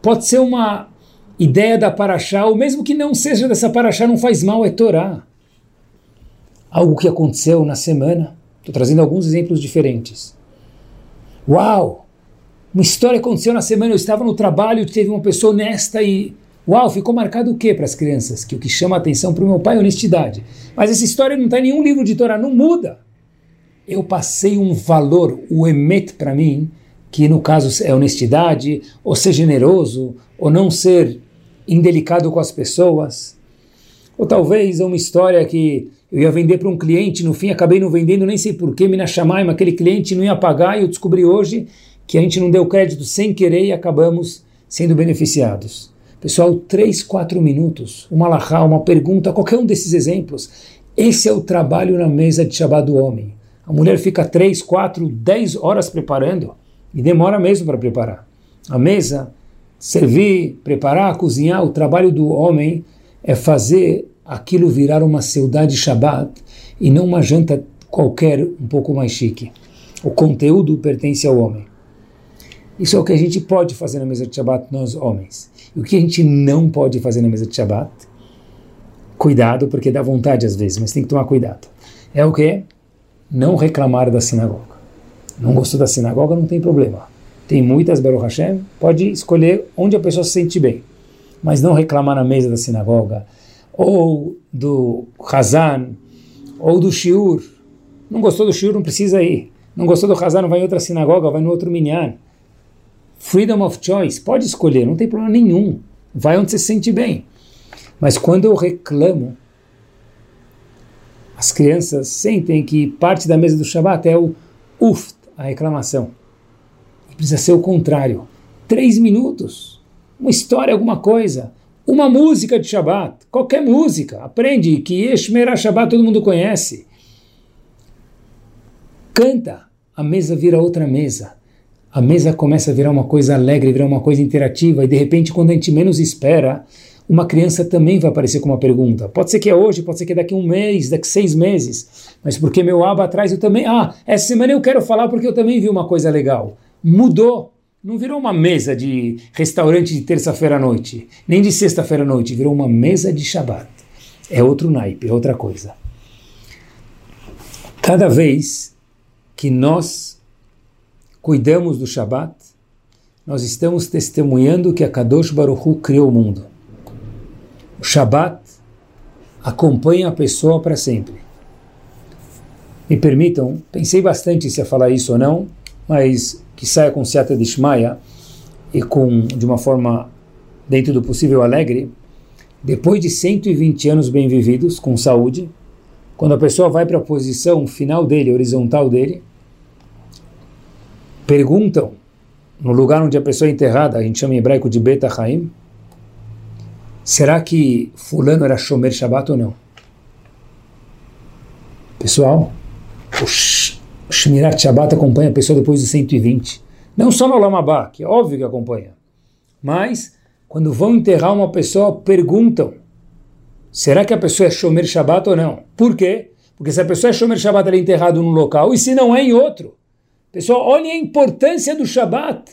[SPEAKER 1] Pode ser uma ideia da Paraxá, ou mesmo que não seja dessa Paraxá, não faz mal, é Torá. Algo que aconteceu na semana. Estou trazendo alguns exemplos diferentes. Uau! Uma história aconteceu na semana, eu estava no trabalho, teve uma pessoa honesta e... Uau, ficou marcado o que para as crianças? Que o que chama a atenção para o meu pai é honestidade. Mas essa história não está em nenhum livro de Torá, não muda eu passei um valor, o emet para mim, que no caso é honestidade, ou ser generoso, ou não ser indelicado com as pessoas. Ou talvez uma história que eu ia vender para um cliente, no fim acabei não vendendo, nem sei porquê, me na chamar, mas aquele cliente não ia pagar e eu descobri hoje que a gente não deu crédito sem querer e acabamos sendo beneficiados. Pessoal, três, quatro minutos, uma lahá, uma pergunta, qualquer um desses exemplos. Esse é o trabalho na mesa de Shabbat do homem. A mulher fica 3, 4, 10 horas preparando e demora mesmo para preparar. A mesa, servir, preparar, cozinhar, o trabalho do homem é fazer aquilo virar uma saudade Shabbat e não uma janta qualquer um pouco mais chique. O conteúdo pertence ao homem. Isso é o que a gente pode fazer na mesa de Shabbat, nós homens. E o que a gente não pode fazer na mesa de Shabbat? Cuidado, porque dá vontade às vezes, mas tem que tomar cuidado. É o que? não reclamar da sinagoga. Não gostou da sinagoga, não tem problema. Tem muitas, Baruch Hashem, pode escolher onde a pessoa se sente bem. Mas não reclamar na mesa da sinagoga, ou do Hazan, ou do Shiur. Não gostou do Shiur, não precisa ir. Não gostou do Hazan, vai em outra sinagoga, vai no outro minyan. Freedom of choice, pode escolher, não tem problema nenhum. Vai onde você se sente bem. Mas quando eu reclamo as crianças sentem que parte da mesa do Shabat é o uft, a reclamação. E precisa ser o contrário. Três minutos, uma história, alguma coisa, uma música de Shabat, qualquer música. Aprende que Eshmerah Shabat todo mundo conhece. Canta, a mesa vira outra mesa. A mesa começa a virar uma coisa alegre, virar uma coisa interativa, e de repente, quando a gente menos espera, uma criança também vai aparecer com uma pergunta. Pode ser que é hoje, pode ser que é daqui um mês, daqui seis meses, mas porque meu aba atrás eu também. Ah, essa semana eu quero falar porque eu também vi uma coisa legal. Mudou. Não virou uma mesa de restaurante de terça-feira à noite, nem de sexta-feira à noite, virou uma mesa de Shabat. É outro naipe, é outra coisa. Cada vez que nós cuidamos do Shabat, nós estamos testemunhando que a Kadosh Baruch Hu criou o mundo. O Shabat acompanha a pessoa para sempre. Me permitam, pensei bastante se ia falar isso ou não, mas que saia com Seata de Shmaya e com, de uma forma dentro do possível alegre, depois de 120 anos bem vividos, com saúde, quando a pessoa vai para a posição final dele, horizontal dele, perguntam no lugar onde a pessoa é enterrada, a gente chama em hebraico de Beta Haim, será que fulano era Shomer Shabbat ou não? Pessoal, o Shmirat Shabbat acompanha a pessoa depois de 120. Não só no Lamabá, que é óbvio que acompanha, mas quando vão enterrar uma pessoa, perguntam: será que a pessoa é Shomer Shabbat ou não? Por quê? Porque se a pessoa é Shomer Shabbat, ela é enterrado num local, e se não é em outro. Pessoal, olhem a importância do Shabbat.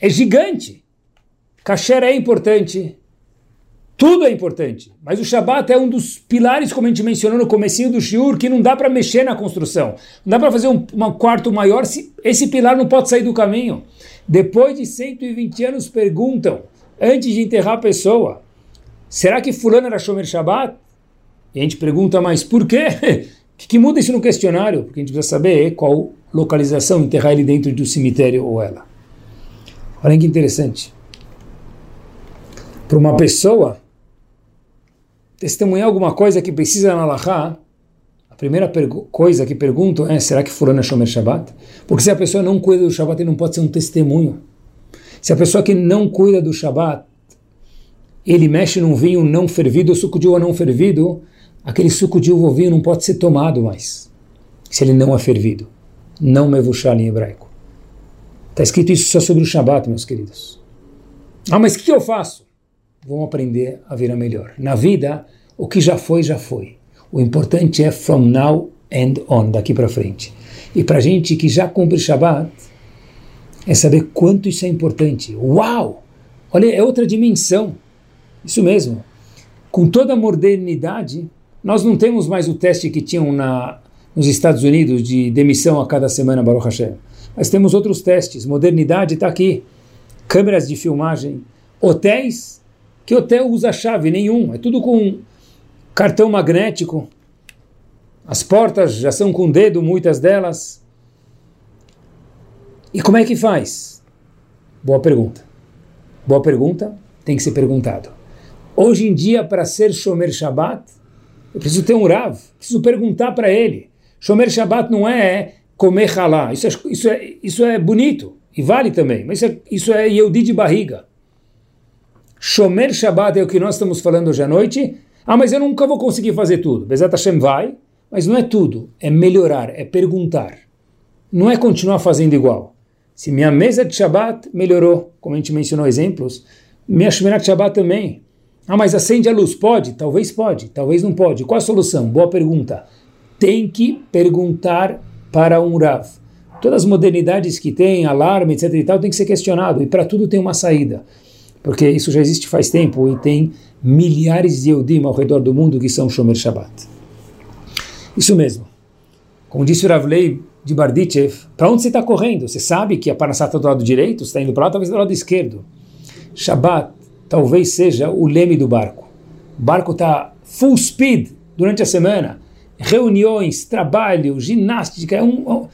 [SPEAKER 1] É gigante. Kasher é importante. Tudo é importante. Mas o Shabbat é um dos pilares, como a gente mencionou no comecinho do Shiur, que não dá para mexer na construção. Não dá para fazer um, um quarto maior se esse pilar não pode sair do caminho. Depois de 120 anos, perguntam antes de enterrar a pessoa, será que fulano era Shomer Shabbat? E a gente pergunta, mas por quê? O [LAUGHS] que, que, muda isso no questionário? Porque a gente precisa saber qual localização enterrar ele dentro do cemitério ou ela. Olha que interessante. Para uma pessoa testemunhar alguma coisa que precisa na Allahá, a primeira coisa que pergunto é, será que fulano é Shomer Shabbat? Porque se a pessoa não cuida do Shabbat, ele não pode ser um testemunho. Se a pessoa que não cuida do Shabat, ele mexe num vinho não fervido, suco de uva não fervido, aquele suco de uva ou vinho não pode ser tomado mais, se ele não é fervido. Não mevushal em hebraico. Está escrito isso só sobre o Shabat, meus queridos. Ah, mas o que eu faço? Vamos aprender a ver a melhor. Na vida, o que já foi, já foi. O importante é from now and on, daqui para frente. E para gente que já cumpre Shabat, é saber quanto isso é importante. Uau! Olha, é outra dimensão. Isso mesmo. Com toda a modernidade, nós não temos mais o teste que tinham na, nos Estados Unidos de demissão a cada semana, Baruch Hashem. Mas temos outros testes. Modernidade está aqui. Câmeras de filmagem. Hotéis. Que hotel usa chave? Nenhum. É tudo com cartão magnético. As portas já são com dedo, muitas delas. E como é que faz? Boa pergunta. Boa pergunta, tem que ser perguntado. Hoje em dia, para ser Shomer Shabbat, eu preciso ter um Rav, preciso perguntar para ele. Shomer Shabbat não é comer halá, isso é, isso é, isso é bonito, e vale também, mas isso é, isso é Yehudi de barriga. Shomer Shabbat é o que nós estamos falando hoje à noite. Ah, mas eu nunca vou conseguir fazer tudo. Bezat Hashem vai, mas não é tudo, é melhorar, é perguntar. Não é continuar fazendo igual. Se minha mesa de Shabbat melhorou, como a gente mencionou exemplos, minha Shemirat Shabbat também. Ah, mas acende a luz, pode? Talvez pode, talvez não pode. Qual a solução? Boa pergunta. Tem que perguntar para um Rav. Todas as modernidades que tem, alarme, etc e tal, tem que ser questionado. E para tudo tem uma saída. Porque isso já existe faz tempo e tem milhares de Eudim ao redor do mundo que são Shomer Shabbat. Isso mesmo. Como disse o Rav Leib, de Bardichev, para onde você está correndo? Você sabe que a Parnassá está do lado direito, você está indo para lá, talvez do lado esquerdo. Shabbat talvez seja o leme do barco. O barco está full speed durante a semana. Reuniões, trabalho, ginástica, é um, um,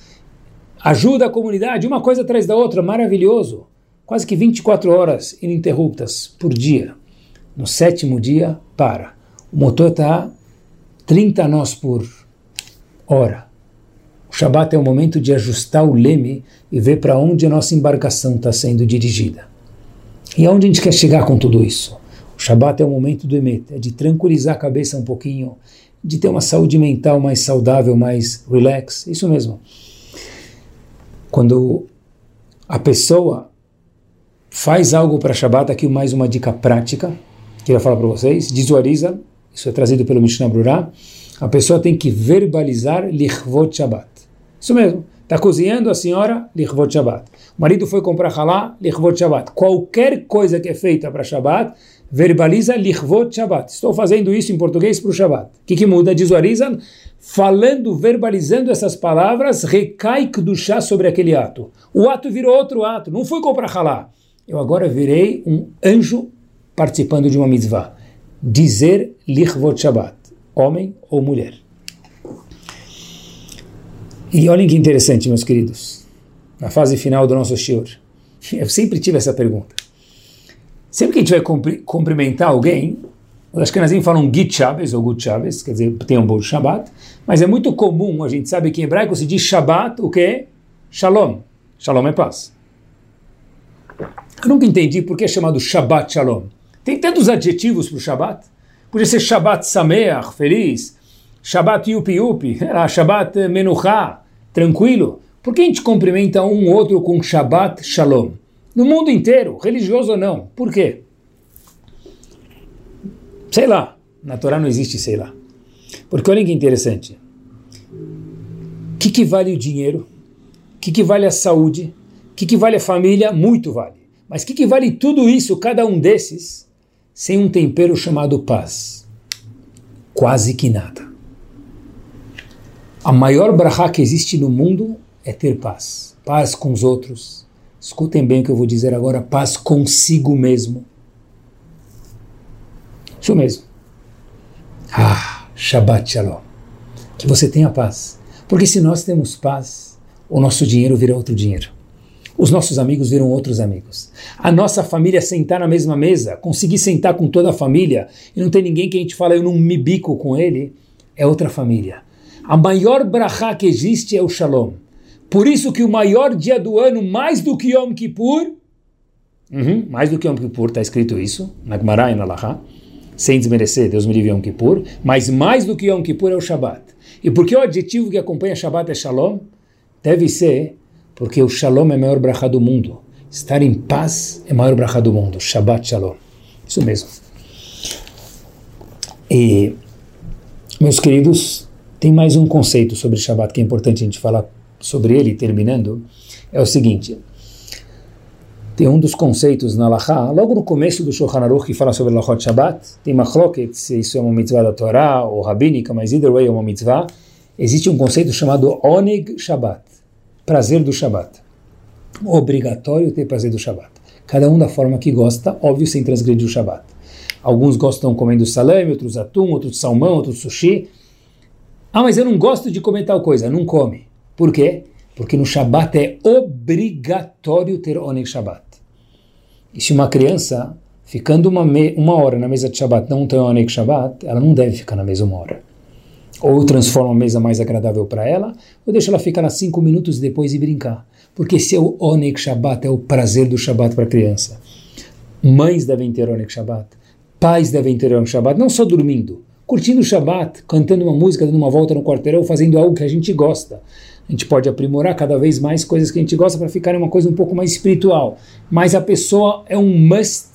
[SPEAKER 1] ajuda a comunidade, uma coisa atrás da outra, maravilhoso. Quase que 24 horas ininterruptas por dia. No sétimo dia, para. O motor está 30 nós por hora o Shabat é o momento de ajustar o leme e ver para onde a nossa embarcação está sendo dirigida. E aonde a gente quer chegar com tudo isso? O Shabat é o momento do Emet, é de tranquilizar a cabeça um pouquinho, de ter uma saúde mental mais saudável, mais relax, isso mesmo. Quando a pessoa faz algo para Shabat, aqui mais uma dica prática, que eu vou falar para vocês, visualiza, isso é trazido pelo Mishnah Brurah, a pessoa tem que verbalizar Lichvot Shabbat. Isso mesmo. Está cozinhando a senhora, Lichvot Shabbat. O marido foi comprar halá, Lichvot Shabbat. Qualquer coisa que é feita para Shabbat, verbaliza Lichvot Shabbat. Estou fazendo isso em português para o Shabbat. O que, que muda? Visualiza, falando, verbalizando essas palavras, recai do chá sobre aquele ato. O ato virou outro ato. Não fui comprar halá. Eu agora virei um anjo participando de uma mitzvah. Dizer Lichvot Shabbat. Homem ou mulher. E olhem que interessante, meus queridos, na fase final do nosso shiur, [LAUGHS] eu sempre tive essa pergunta. Sempre que a gente vai cumprimentar alguém, os Ashkenazim falam Git Shabbos ou Gut Shabbos, quer dizer, tem um bom Shabbat, mas é muito comum, a gente sabe que em hebraico se diz Shabbat, o que? Shalom. Shalom é paz. Eu nunca entendi por que é chamado Shabbat Shalom. Tem tantos adjetivos para o Shabbat. Podia ser Shabbat Sameach, feliz, Shabbat Yupi Yupi, Shabbat Menuchá, tranquilo. Por que a gente cumprimenta um outro com Shabbat Shalom? No mundo inteiro, religioso ou não. Por quê? Sei lá. Na Torá não existe sei lá. Porque olha que interessante. O que, que vale o dinheiro? O que, que vale a saúde? O que, que vale a família? Muito vale. Mas o que, que vale tudo isso, cada um desses, sem um tempero chamado paz? Quase que nada. A maior brahá que existe no mundo é ter paz. Paz com os outros. Escutem bem o que eu vou dizer agora: paz consigo mesmo. Isso mesmo. Ah, Shabbat Shalom. Que você tenha paz. Porque se nós temos paz, o nosso dinheiro vira outro dinheiro. Os nossos amigos viram outros amigos. A nossa família sentar na mesma mesa, conseguir sentar com toda a família e não ter ninguém que a gente fala, eu não me bico com ele, é outra família. A maior brachá que existe é o shalom. Por isso que o maior dia do ano, mais do que Yom Kippur, uhum, mais do que Yom Kippur, está escrito isso, na Gemara e na Laha, sem desmerecer, Deus me livre Yom Kippur, mas mais do que Yom Kippur é o Shabbat. E por que o adjetivo que acompanha Shabbat é Shalom? Deve ser porque o Shalom é a maior brachá do mundo. Estar em paz é a maior brachá do mundo. Shabbat Shalom. Isso mesmo. E, meus queridos, tem mais um conceito sobre Shabbat que é importante a gente falar sobre ele, terminando. É o seguinte. Tem um dos conceitos na Laha, logo no começo do Shulchan Aruch, que fala sobre Lachot Shabbat, tem machloket, se isso é uma mitzvah da Torá ou rabínica, mas either way é uma mitzvah. Existe um conceito chamado Oneg Shabbat prazer do Shabat. Obrigatório ter prazer do Shabat. Cada um da forma que gosta, óbvio, sem transgredir o Shabat. Alguns gostam comendo salame, outros atum, outros salmão, outros sushi. Ah, mas eu não gosto de comer tal coisa. Não come. Por quê? Porque no Shabat é obrigatório ter Oneg Shabat. E se uma criança, ficando uma, uma hora na mesa de Shabat, não tem Oneg Shabat, ela não deve ficar na mesa uma hora ou transforma a mesa mais agradável para ela, ou deixa ela ficar lá cinco minutos depois e brincar. Porque esse é o Onek Shabbat, é o prazer do Shabbat para a criança. Mães devem ter Onek Shabbat, pais devem ter Onek Shabbat, não só dormindo, curtindo o Shabbat, cantando uma música, dando uma volta no quarteirão, fazendo algo que a gente gosta. A gente pode aprimorar cada vez mais coisas que a gente gosta para ficar uma coisa um pouco mais espiritual. Mas a pessoa é um must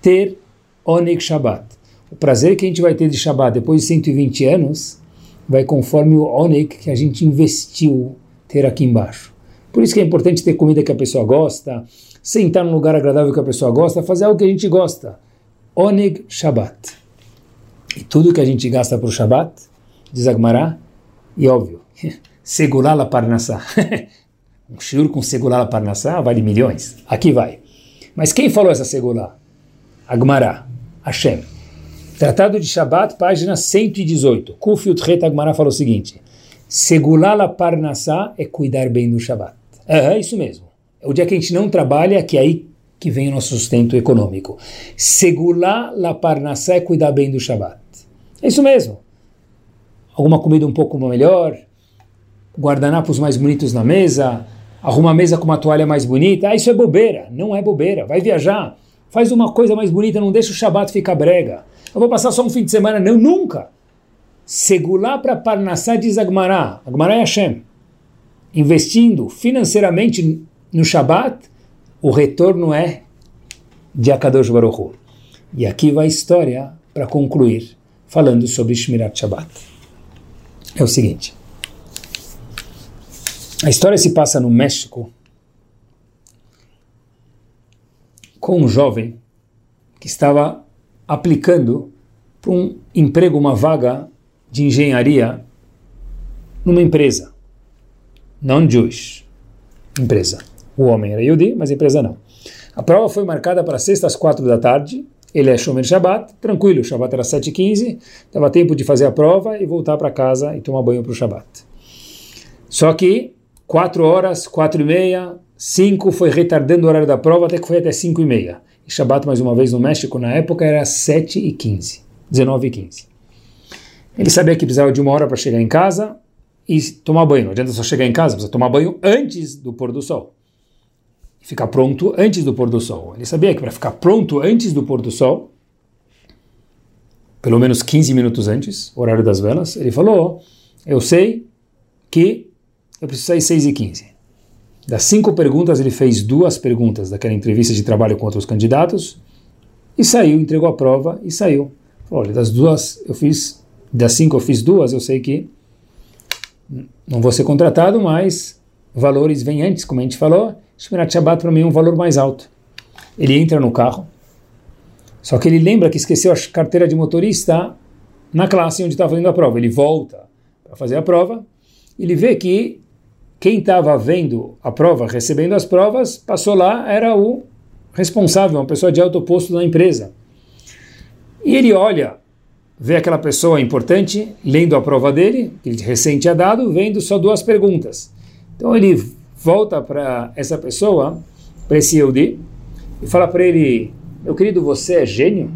[SPEAKER 1] ter Onek Shabbat. O prazer que a gente vai ter de Shabbat depois de 120 anos vai conforme o onik que a gente investiu ter aqui embaixo. Por isso que é importante ter comida que a pessoa gosta, sentar num lugar agradável que a pessoa gosta, fazer algo que a gente gosta. Oneg Shabbat. E tudo que a gente gasta para o Shabbat, diz Agmará, e óbvio, [LAUGHS] segurar a parnassá. [LAUGHS] um shiur com segurar a parnassá vale milhões. Aqui vai. Mas quem falou essa segurar? Agmará, Hashem. Tratado de Shabat, página 118. Kufiut Het Agmará falou o seguinte: Segular la parnassá é cuidar bem do Shabat. É, é isso mesmo. É o dia que a gente não trabalha, que é aí que vem o nosso sustento econômico. Segular la parnassá é cuidar bem do Shabat. É isso mesmo. Alguma comida um pouco melhor, guardanapos mais bonitos na mesa, arruma a mesa com uma toalha mais bonita. Ah, isso é bobeira. Não é bobeira. Vai viajar. Faz uma coisa mais bonita, não deixa o Shabat ficar brega. Eu vou passar só um fim de semana. Não, nunca. Segular para Parnassá diz Agmará. Agmará é Hashem. Investindo financeiramente no Shabat, o retorno é de Akadosh Baruch. E aqui vai a história para concluir, falando sobre Shmirat Shabbat. É o seguinte. A história se passa no México com um jovem que estava aplicando para um emprego, uma vaga de engenharia numa empresa non-Jewish. Empresa. O homem era Yudi, mas a empresa não. A prova foi marcada para sexta às quatro da tarde. Ele é Shomer Shabbat, tranquilo, Shabbat era 7h15, dava tempo de fazer a prova e voltar para casa e tomar banho para o Shabbat. Só que quatro horas, quatro e meia, cinco foi retardando o horário da prova até que foi até cinco e meia. E Shabbat, mais uma vez, no México, na época, era 7 e 15, 19 e 15. Ele sabia que precisava de uma hora para chegar em casa e tomar banho. Não adianta só chegar em casa, precisa tomar banho antes do pôr do sol. Ficar pronto antes do pôr do sol. Ele sabia que para ficar pronto antes do pôr do sol, pelo menos 15 minutos antes, horário das velas, ele falou: Eu sei que eu preciso sair 6 e 15. Das cinco perguntas, ele fez duas perguntas daquela entrevista de trabalho com outros candidatos e saiu, entregou a prova e saiu. Olha, das duas eu fiz, das cinco eu fiz duas, eu sei que não vou ser contratado, mas valores vêm antes, como a gente falou. Shmirat Shabbat para mim é um valor mais alto. Ele entra no carro, só que ele lembra que esqueceu a carteira de motorista na classe onde estava fazendo a prova. Ele volta para fazer a prova, ele vê que quem estava vendo a prova, recebendo as provas, passou lá, era o responsável, uma pessoa de alto posto na empresa. E ele olha, vê aquela pessoa importante, lendo a prova dele, que ele recém tinha dado, vendo só duas perguntas. Então ele volta para essa pessoa, para esse Yehudi, e fala para ele, meu querido, você é gênio?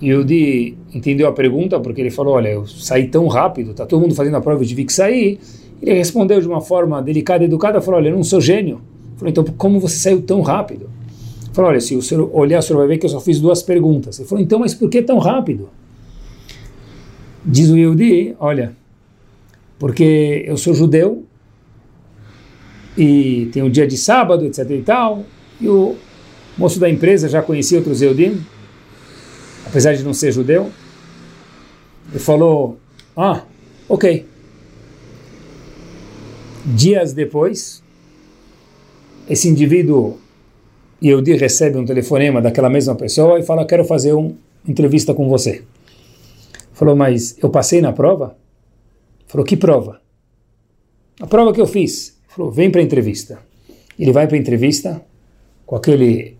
[SPEAKER 1] E Yehudi entendeu a pergunta, porque ele falou, olha, eu saí tão rápido, está todo mundo fazendo a prova, eu tive que sair, ele respondeu de uma forma delicada e educada, falou, olha, eu não sou gênio. Falou, então como você saiu tão rápido? Falou, olha, se o senhor olhar, o senhor vai ver que eu só fiz duas perguntas. Ele falou, então, mas por que tão rápido? Diz o Yehudi, olha, porque eu sou judeu e tem um dia de sábado, etc e tal, e o moço da empresa já conhecia outros Yehudim, apesar de não ser judeu, ele falou, ah, ok, Dias depois, esse indivíduo Yehudi recebe um telefonema daquela mesma pessoa e fala, quero fazer uma entrevista com você. Falou, mas eu passei na prova? Falou, que prova? A prova que eu fiz. Falou, vem para a entrevista. Ele vai para a entrevista com aquele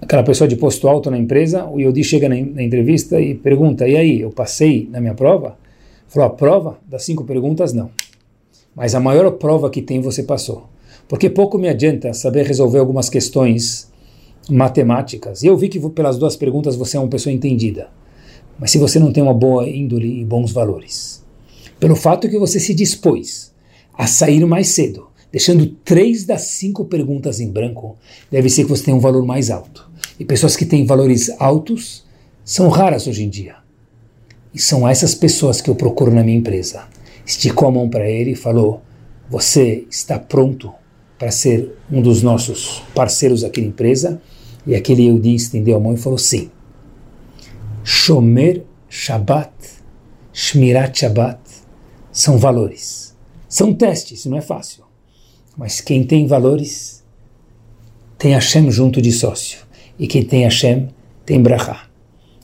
[SPEAKER 1] aquela pessoa de posto alto na empresa, o Yodi chega na, na, entrevista e pergunta, e aí, eu passei na minha prova? Falou, a prova das cinco perguntas, não. Mas a maior prova que tem você passou. Porque pouco me adianta saber resolver algumas questões matemáticas. E eu vi que pelas duas perguntas você é uma pessoa entendida. Mas se você não tem uma boa índole e bons valores, pelo fato que você se dispôs a sair mais cedo, deixando três das cinco perguntas em branco, deve ser que você tem um valor mais alto. E pessoas que têm valores altos são raras hoje em dia. E são essas pessoas que eu procuro na minha empresa esticou a mão para ele e falou: Você está pronto para ser um dos nossos parceiros aqui na empresa? E aquele Yehudi estendeu a mão e falou: Sim. Shomer Shabbat, Shmirat Shabbat são valores. São testes, não é fácil. Mas quem tem valores tem Hashem junto de sócio. E quem tem Hashem tem Brachá.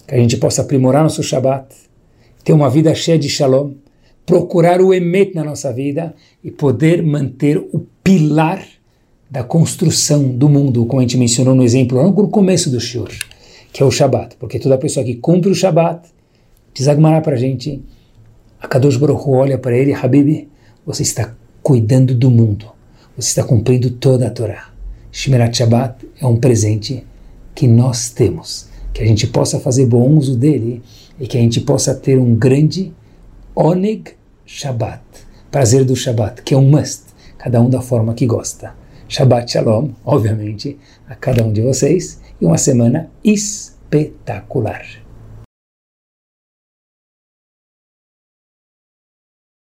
[SPEAKER 1] Que a gente possa aprimorar nosso Shabbat, ter uma vida cheia de Shalom procurar o emet na nossa vida e poder manter o pilar da construção do mundo, como a gente mencionou no exemplo lá no começo do Shur, que é o Shabat. Porque toda pessoa que cumpre o Shabat, diz para a gente, a Kadosh Baruch Hu olha para ele, Habib, você está cuidando do mundo, você está cumprindo toda a Torá. Shmirat Shabbat é um presente que nós temos, que a gente possa fazer bom uso dele e que a gente possa ter um grande oneg Shabbat, prazer do Shabbat, que é um must, cada um da forma que gosta. Shabbat Shalom, obviamente, a cada um de vocês, e uma semana espetacular.